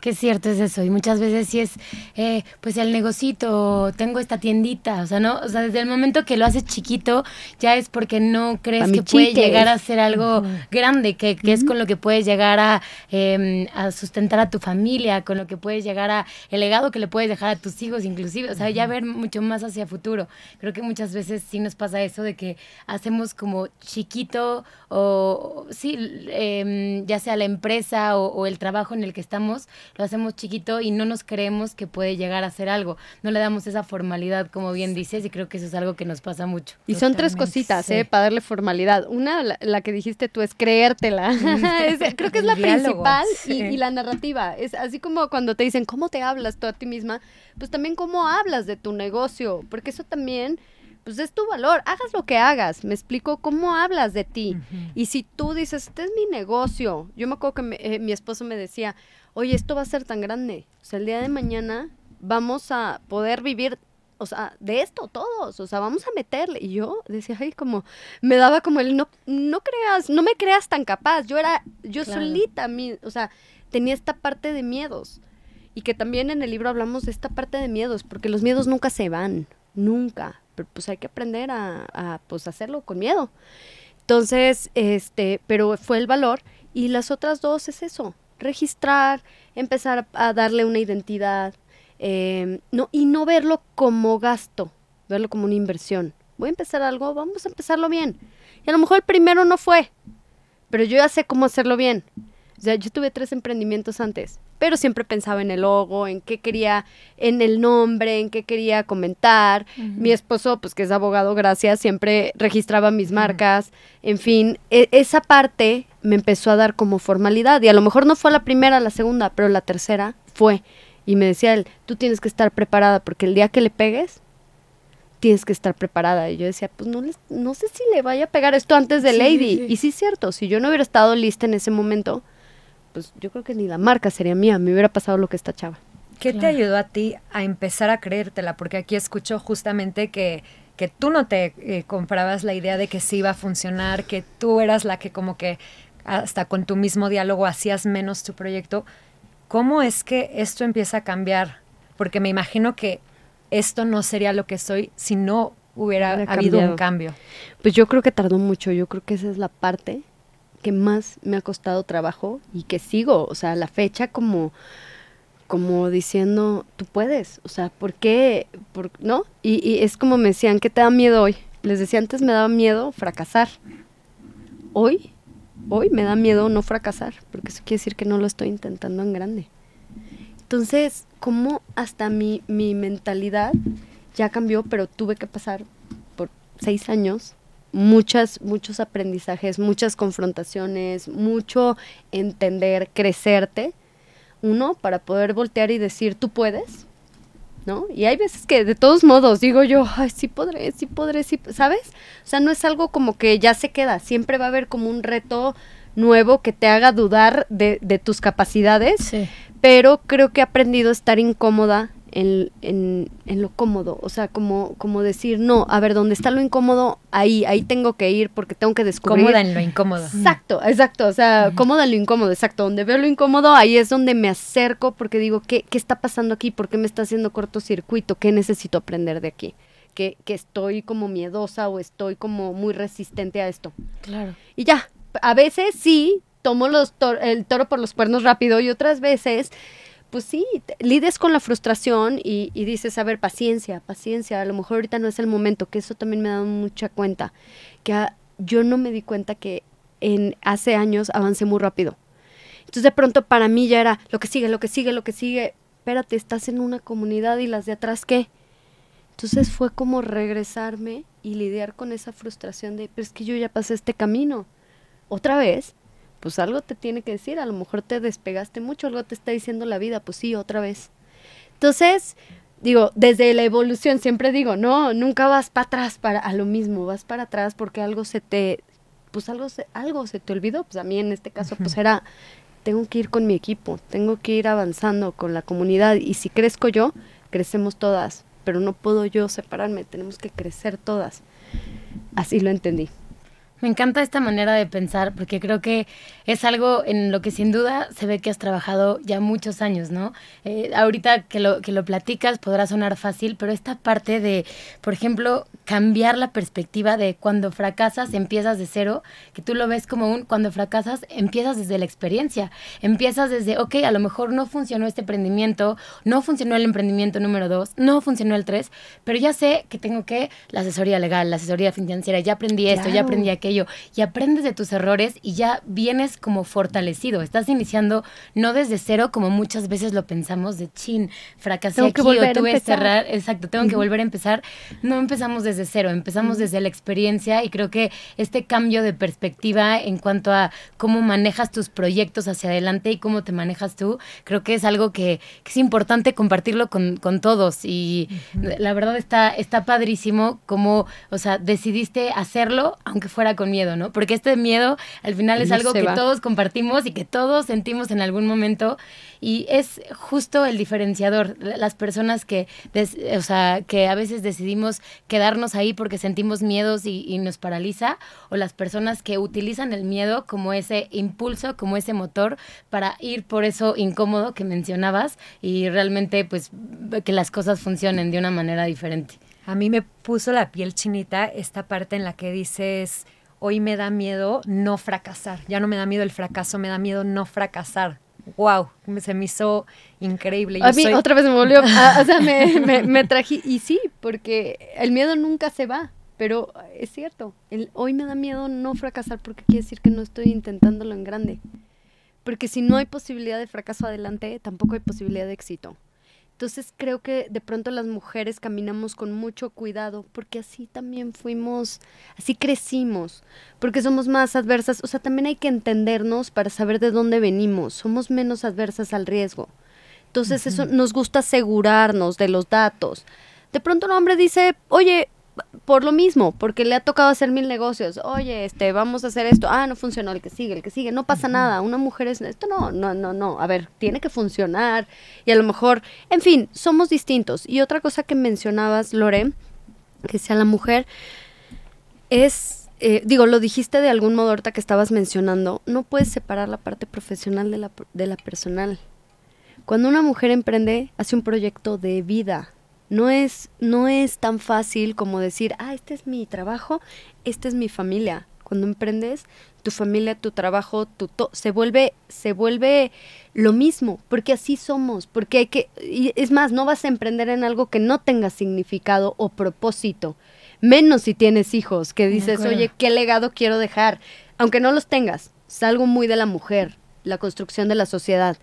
Qué cierto es eso. Y muchas veces sí es, eh, pues el negocito, tengo esta tiendita. O sea, ¿no? O sea, desde el momento que lo haces chiquito, ya es porque no crees que puede llegar a ser algo grande, que, que es con lo que puedes llegar a, em, a, sustentar a tu familia, con lo que puedes llegar a el legado que le puedes dejar a tus hijos, inclusive. O sea, ya ver mucho más hacia futuro. Creo que muchas veces sí nos pasa eso de que hacemos como chiquito o, sí, em, ya sea la empresa o, o el trabajo en el que estamos lo hacemos chiquito y no nos creemos que puede llegar a ser algo. No le damos esa formalidad, como bien dices, y creo que eso es algo que nos pasa mucho. Y son tres cositas, ¿eh? Para darle formalidad. Una, la, que dijiste tú, es creértela. creo que es la principal y, la narrativa. Es así como cuando te dicen, ¿cómo te hablas tú a ti misma? Pues también cómo hablas de tu negocio, porque eso también pues es tu valor, hagas lo que hagas, me explico cómo hablas de ti. Y si tú dices, este es mi negocio, yo me acuerdo que eh, mi esposo me decía, oye, esto va a ser tan grande, o sea, el día de mañana vamos a poder vivir, o sea, de esto todos, o sea, vamos a meterle. Y yo decía, ay, como, me daba como el, no, no creas, no me creas tan capaz, yo era, yo solita, mi, o sea, tenía esta parte de miedos. Y que también en el libro hablamos de esta parte de miedos, porque los miedos nunca se van, nunca pero pues hay que aprender a, pues hacerlo con miedo. Entonces, este, pero fue el valor y las otras dos es eso, registrar, empezar a darle una identidad, em, no, y no verlo como gasto, verlo como una inversión. Voy a empezar algo, vamos a empezarlo bien. Y a lo mejor el primero no fue, pero yo ya sé cómo hacerlo bien. O sea, yo tuve tres emprendimientos antes, pero siempre pensaba en el logo, en qué quería, en el nombre, en qué quería comentar. Mi esposo, pues que es abogado, gracias, siempre registraba mis marcas. En fin, e, esa parte me empezó a dar como formalidad y a lo mejor no fue la primera, la segunda, pero la tercera fue. Y me decía él, tú tienes que estar preparada porque el día que le pegues, tienes que estar preparada. Y yo decía, pues no, no sé si le vaya a pegar esto antes de Lady. Y sí es cierto, si yo no hubiera estado lista en ese momento, pues yo creo que ni la marca sería mía, me hubiera pasado lo que esta chava. ¿Qué te ayudó a ti a empezar a creértela? Porque aquí escucho justamente que, que tú no te eh, comprabas la idea de que sí iba a funcionar, que tú eras la que como que hasta con tu mismo diálogo hacías menos tu proyecto. ¿Cómo es que esto empieza a cambiar? Porque me imagino que esto no sería lo que soy si no hubiera habido un cambio. Pues yo creo que tardó mucho, yo creo que esa es la parte que más me ha costado trabajo y que sigo, o sea, la fecha como como diciendo, tú puedes, o sea, ¿por qué? Por, ¿No? Y, y, es como me decían, ¿qué te da miedo hoy? Les decía, antes me daba miedo fracasar. Hoy, hoy me da miedo no fracasar, porque eso quiere decir que no lo estoy intentando en grande. Entonces, como hasta mi, mi mentalidad ya cambió, pero tuve que pasar por seis años muchas, muchos aprendizajes, muchas confrontaciones, mucho entender, crecerte, uno, para poder voltear y decir, tú puedes, ¿no? Y hay veces que de todos modos digo yo, ay, sí podré, sí podré, sí, ¿sabes? O sea, no es algo como que ya se queda, siempre va a haber como un reto nuevo que te haga dudar de, de tus capacidades, pero creo que he aprendido a estar incómoda en, en, en, lo cómodo, o sea, como, como decir, no, a ver, donde está lo incómodo, ahí, ahí tengo que ir porque tengo que descubrir. Cómoda en lo incómodo. Exacto, exacto, o sea, cómoda en lo incómodo, exacto, donde veo lo incómodo, ahí es donde me acerco porque digo, ¿qué, qué está pasando aquí? ¿Por qué me está haciendo cortocircuito? ¿Qué necesito aprender de aquí? Que, que estoy como miedosa o estoy como muy resistente a esto. Claro. Y ya, a veces sí, tomo los el toro por los cuernos rápido y otras veces pues sí, lides con la frustración y, dices, a ver, paciencia, paciencia, a lo mejor ahorita no es el momento, que eso también me ha dado mucha cuenta, que yo no me di cuenta que en hace años avancé muy rápido. Entonces de pronto para mí ya era lo que sigue, lo que sigue, lo que sigue. Espérate, estás en una comunidad y las de atrás qué. Entonces fue como regresarme y lidiar con esa frustración de, pero es que yo ya pasé este camino. Otra vez, pues algo te tiene que decir, a lo mejor te despegaste mucho, algo te está diciendo la vida, pues sí, otra vez. Entonces, digo, desde la evolución siempre digo, no, nunca vas para atrás para a lo mismo, vas para atrás porque algo se te, pues algo se, algo se te olvidó, pues a mí en este caso pues era tengo que ir con mi equipo, tengo que ir avanzando con la comunidad y si crezco yo, crecemos todas, pero no puedo yo separarme, tenemos que crecer todas. Así lo entendí. Me encanta esta manera de pensar porque creo que es algo en lo que sin duda se ve que has trabajado ya muchos años, ¿no? Eh, ahorita que lo, que lo platicas podrá sonar fácil, pero esta parte de, por ejemplo, cambiar la perspectiva de cuando fracasas empiezas de cero, que tú lo ves como un cuando fracasas empiezas desde la experiencia, empiezas desde, ok, a lo mejor no funcionó este emprendimiento, no funcionó el emprendimiento número dos, no funcionó el tres, pero ya sé que tengo que la asesoría legal, la asesoría financiera, ya aprendí esto, ya aprendí aquello y aprendes de tus errores y ya vienes como fortalecido. Estás iniciando no desde cero como muchas veces lo pensamos de chin, fracasé aquí o tuve que cerrar, exacto, tengo que volver a empezar. No empezamos desde cero, empezamos desde la experiencia y creo que este cambio de perspectiva en cuanto a cómo manejas tus proyectos hacia adelante y cómo te manejas tú, creo que es algo que, es importante compartirlo con, todos. Y la verdad está, está padrísimo como, o sea, decidiste hacerlo aunque fuera con miedo, ¿no? Porque este miedo al final es algo que todos compartimos y que todos sentimos en algún momento y es justo el diferenciador, las personas que, o sea, que a veces decidimos quedarnos ahí porque sentimos miedos y, y nos paraliza o las personas que utilizan el miedo como ese impulso, como ese motor para ir por eso incómodo que mencionabas y realmente pues que las cosas funcionen de una manera diferente. A mí me puso la piel chinita esta parte en la que dices, hoy me da miedo no fracasar. Ya no me da miedo el fracaso, me da miedo no fracasar. Wow, se me hizo increíble. a mí otra vez me volvió, o sea, me, me, traje, y sí, porque el miedo nunca se va, pero es cierto, el, hoy me da miedo no fracasar porque quiere decir que no estoy intentándolo en grande. Porque si no hay posibilidad de fracaso adelante, tampoco hay posibilidad de éxito. Entonces creo que de pronto las mujeres caminamos con mucho cuidado porque así también fuimos, así crecimos, porque somos más adversas, o sea, también hay que entendernos para saber de dónde venimos, somos menos adversas al riesgo. Entonces eso nos gusta asegurarnos de los datos. De pronto un hombre dice, oye, por lo mismo, porque le ha tocado hacer mil negocios. Oye, este, vamos a hacer esto. Ah, no funcionó, el que sigue, el que sigue. No pasa nada. Una mujer es esto no, no, no, no. A ver, tiene que funcionar y a lo mejor, en fin, somos distintos. Y otra cosa que mencionabas, Lore, que sea la mujer es eh, digo, lo dijiste de algún modo ahorita que estabas mencionando, no puedes separar la parte profesional de la, de la personal. Cuando una mujer emprende, hace un proyecto de vida, no es, no es tan fácil como decir, ah, este es mi trabajo, esta es mi familia. Cuando emprendes, tu familia, tu trabajo, tu se vuelve, se vuelve lo mismo, porque así somos, porque hay que, y es más, no vas a emprender en algo que no tenga significado o propósito, menos si tienes hijos, que dices, oye, ¿qué legado quiero dejar? Aunque no los tengas, es algo muy de la mujer, la construcción de la sociedad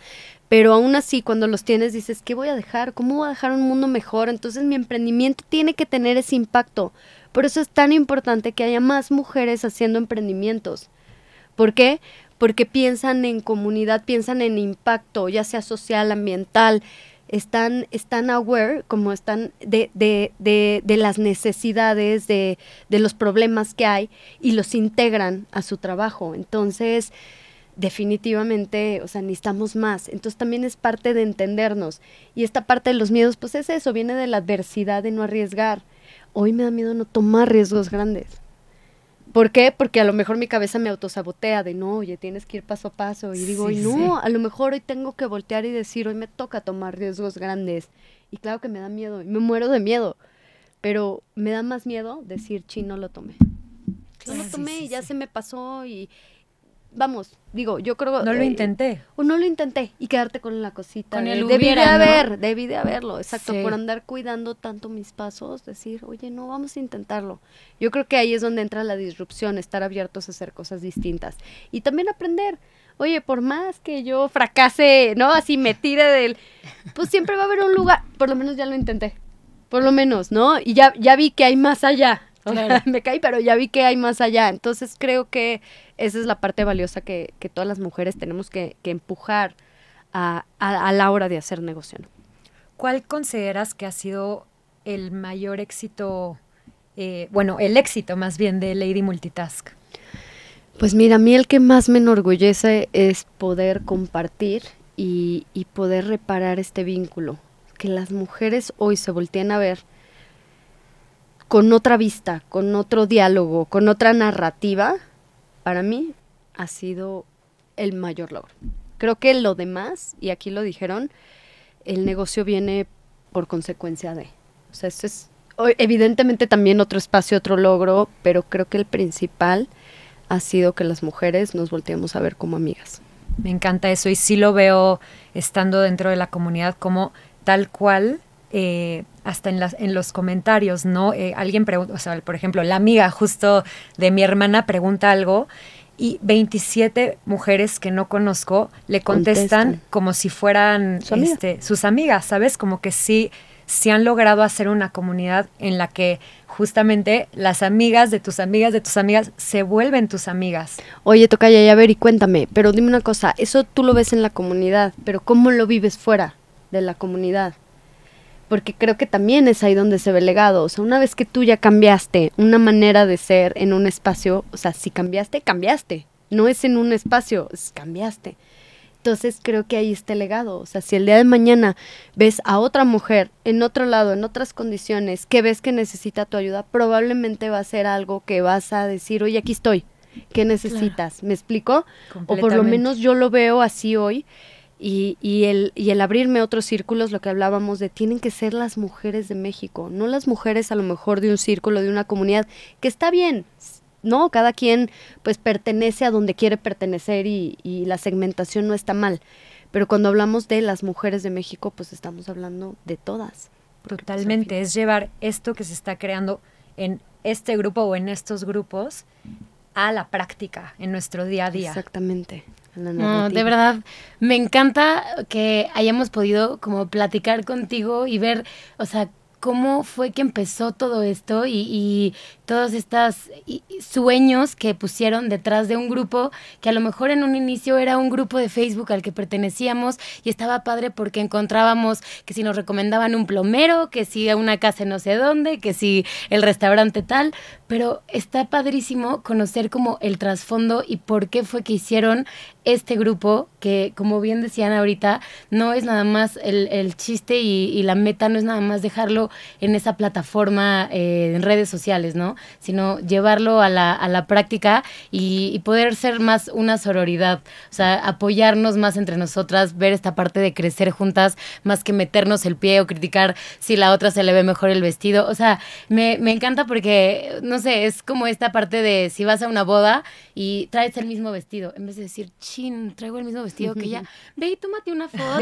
pero aún así cuando los tienes dices, ¿qué voy a dejar? ¿Cómo voy a dejar un mundo mejor? Entonces mi emprendimiento tiene que tener ese impacto. Por eso es tan importante que haya más mujeres haciendo emprendimientos. ¿Por qué? Porque piensan en comunidad, piensan en impacto, ya sea social, ambiental, están, están aware, como están de, de, de, de las necesidades, de, de los problemas que hay y los integran a su trabajo. Entonces, definitivamente, o sea, necesitamos más. Entonces también es parte de entendernos. Y esta parte de los miedos, pues es eso, viene de la adversidad de no arriesgar. Hoy me da miedo no tomar riesgos grandes. ¿Por qué? Porque a lo mejor mi cabeza me autosabotea de no, oye, tienes que ir paso a paso. Y digo, no, a lo mejor hoy tengo que voltear y decir, hoy me toca tomar riesgos grandes. Y claro que me da miedo, y me muero de miedo. Pero me da más miedo decir, chi, no lo tomé. No lo tomé y ya se me pasó y, vamos, digo, yo creo... No lo eh, intenté. O no lo intenté y quedarte con la cosita. Con el debí de haber, debí de haberlo, exacto, por andar cuidando tanto mis pasos, decir, oye, no, vamos a intentarlo. Yo creo que ahí es donde entra la disrupción, estar abiertos a hacer cosas distintas. Y también aprender, oye, por más que yo fracase, ¿no? Así me tire del... Pues siempre va a haber un lugar, por lo menos ya lo intenté, por lo menos, ¿no? Y ya, ya vi que hay más allá, me caí, pero ya vi que hay más allá. Entonces creo que esa es la parte valiosa que, todas las mujeres tenemos que, empujar a, la hora de hacer negocio. ¿Cuál consideras que ha sido el mayor éxito, eh, bueno, el éxito más bien de Lady Multitask? Pues mira, a mí el que más me enorgullece es poder compartir y, y poder reparar este vínculo. Que las mujeres hoy se volteen a ver con otra vista, con otro diálogo, con otra narrativa, para mí ha sido el mayor logro. Creo que lo demás, y aquí lo dijeron, el negocio viene por consecuencia de. O sea, esto es evidentemente también otro espacio, otro logro, pero creo que el principal ha sido que las mujeres nos volteemos a ver como amigas. Me encanta eso y sí lo veo estando dentro de la comunidad como tal cual eh, hasta en, las, en los comentarios, ¿no? Eh, alguien pregunta, o sea, por ejemplo, la amiga justo de mi hermana pregunta algo y 27 mujeres que no conozco le contestan, como si fueran este, sus amigas, ¿sabes? Como que sí, sí han logrado hacer una comunidad en la que justamente las amigas de tus amigas de tus amigas se vuelven tus amigas. Oye, toca ya a ver y cuéntame, pero dime una cosa, eso tú lo ves en la comunidad, pero ¿cómo lo vives fuera de la comunidad? Porque creo que también es ahí donde se ve el legado. O sea, una vez que tú ya cambiaste una manera de ser en un espacio, o sea, si cambiaste, cambiaste. No es en un espacio, es cambiaste. Entonces creo que ahí está el legado. O sea, si el día de mañana ves a otra mujer en otro lado, en otras condiciones, que ves que necesita tu ayuda, probablemente va a ser algo que vas a decir, oye, aquí estoy. ¿Qué necesitas? ¿Me explico? O por lo menos yo lo veo así hoy y, y, el, y el abrirme otros círculos, lo que hablábamos de tienen que ser las mujeres de México, no las mujeres a lo mejor de un círculo, de una comunidad, que está bien, ¿no? Cada quien pues pertenece a donde quiere pertenecer y, y la segmentación no está mal. Pero cuando hablamos de las mujeres de México, pues estamos hablando de todas. Pues, Totalmente, es llevar esto que se está creando en este grupo o en estos grupos a la práctica en nuestro día a día. Exactamente. No, de verdad, me encanta que hayamos podido como platicar contigo y ver, o sea, cómo fue que empezó todo esto y, todos estos sueños que pusieron detrás de un grupo que a lo mejor en un inicio era un grupo de Facebook al que pertenecíamos y estaba padre porque encontrábamos que si nos recomendaban un plomero, que si una casa no sé dónde, que si el restaurante tal, pero está padrísimo conocer como el trasfondo y por qué fue que hicieron este grupo que, como bien decían ahorita, no es nada más el, chiste y, la meta no es nada más dejarlo en esa plataforma eh, en redes sociales, ¿no? Sino llevarlo a la, a la práctica y, poder ser más una sororidad, o sea, apoyarnos más entre nosotras, ver esta parte de crecer juntas, más que meternos el pie o criticar si la otra se le ve mejor el vestido. O sea, me, me encanta porque, no sé, es como esta parte de si vas a una boda y traes el mismo vestido, en vez de decir, traigo el mismo vestido que ella. Ve y tómate una foto.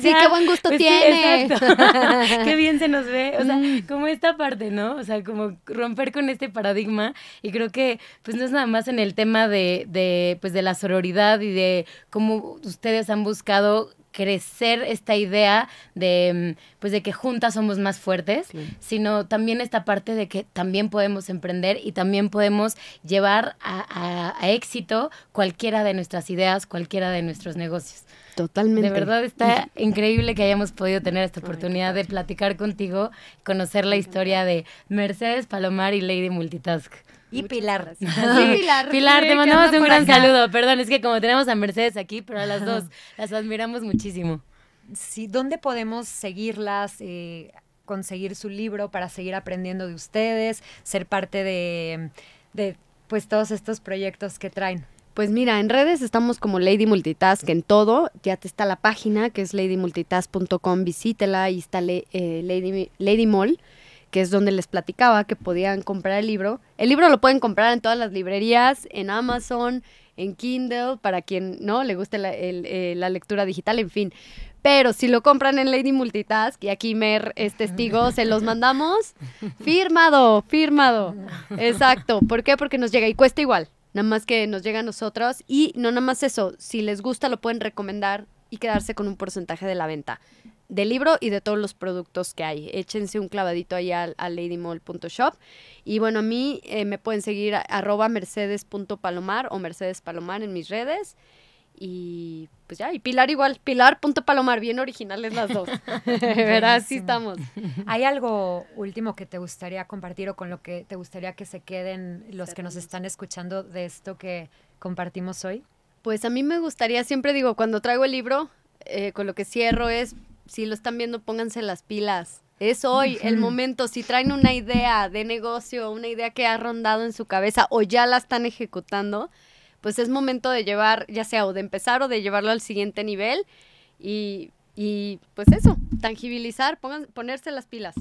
sí, qué buen gusto pues tiene. qué bien se nos ve. O sea, mm. como esta parte, ¿no? O sea, como romper con este paradigma. Y creo que, pues no es nada más en el tema de, de, pues, de la sororidad y de cómo ustedes han buscado crecer esta idea de mm, pues de que juntas somos más fuertes, sino también esta parte de que también podemos emprender y también podemos llevar a, éxito cualquiera de nuestras ideas, cualquiera de nuestros negocios. Totalmente. De verdad está increíble que hayamos podido tener esta oportunidad de platicar contigo, conocer la historia de Mercedes Palomar y Lady Multitask. Y Pilar. Sí, Pilar. Pilar, te mandamos un gran saludo. Perdón, es que como tenemos a Mercedes aquí, pero a las dos las admiramos muchísimo. Sí, ¿dónde podemos seguirlas? Eh, conseguir su libro para seguir aprendiendo de ustedes, ser parte de, de pues todos estos proyectos que traen. Pues mira, en redes estamos como Lady Multitask en todo. Ya te está la página que es ladymultitask.com, visítela. Ahí está eh, Lady, Lady Mall que es donde les platicaba que podían comprar el libro. El libro lo pueden comprar en todas las librerías, en Amazon, en Kindle, para quien no le guste la, eh, lectura digital, en fin. Pero si lo compran en Lady Multitask, y aquí Mer es testigo, se los mandamos firmado, firmado. Exacto. ¿Por qué? Porque nos llega y cuesta igual. Nada más que nos llega a nosotros. Y no nada más eso, si les gusta lo pueden recomendar y quedarse con un porcentaje de la venta del libro y de todos los productos que hay. Échense un clavadito ahí a, ladymall.shop. Y bueno, a mí eh, me pueden seguir a, arroba mercedes.palomar o Mercedes Palomar en mis redes. Y pues ya, y Pilar igual, Pilar, punto palomar, bien originales las dos. Verás, así estamos. ¿Hay algo último que te gustaría compartir o con lo que te gustaría que se queden los que nos están escuchando de esto que compartimos hoy? Pues a mí me gustaría, siempre digo, cuando traigo el libro, eh, con lo que cierro es, si lo están viendo, pónganse las pilas. Es hoy el momento. Si traen una idea de negocio, una idea que ha rondado en su cabeza o ya la están ejecutando, pues es momento de llevar, ya sea o de empezar o de llevarlo al siguiente nivel y, y pues eso, tangibilizar, pongan, ponerse las pilas.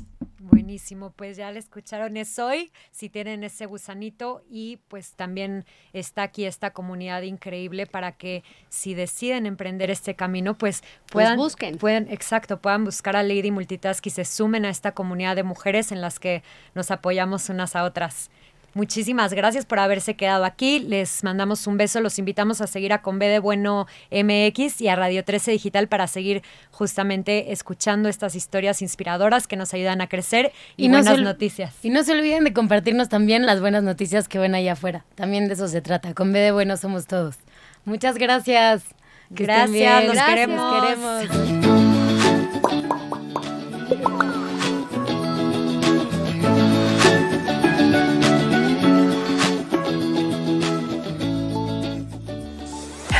Buenísimo, pues ya le escucharon, es hoy, si tienen ese gusanito y pues también está aquí esta comunidad increíble para que si deciden emprender este camino, pues, pues puedan, busquen. pueden, exacto, puedan buscar a Lady Multitask y se sumen a esta comunidad de mujeres en las que nos apoyamos unas a otras. Muchísimas gracias por haberse quedado aquí. Les mandamos un beso. Los invitamos a seguir a Con B de Bueno MX y a Radio 13 Digital para seguir justamente escuchando estas historias inspiradoras que nos ayudan a crecer y, buenas noticias. Y no se olviden de compartirnos también las buenas noticias que ven allá afuera. También de eso se trata. Con B de Bueno somos todos. Muchas gracias. gracias, los queremos. queremos.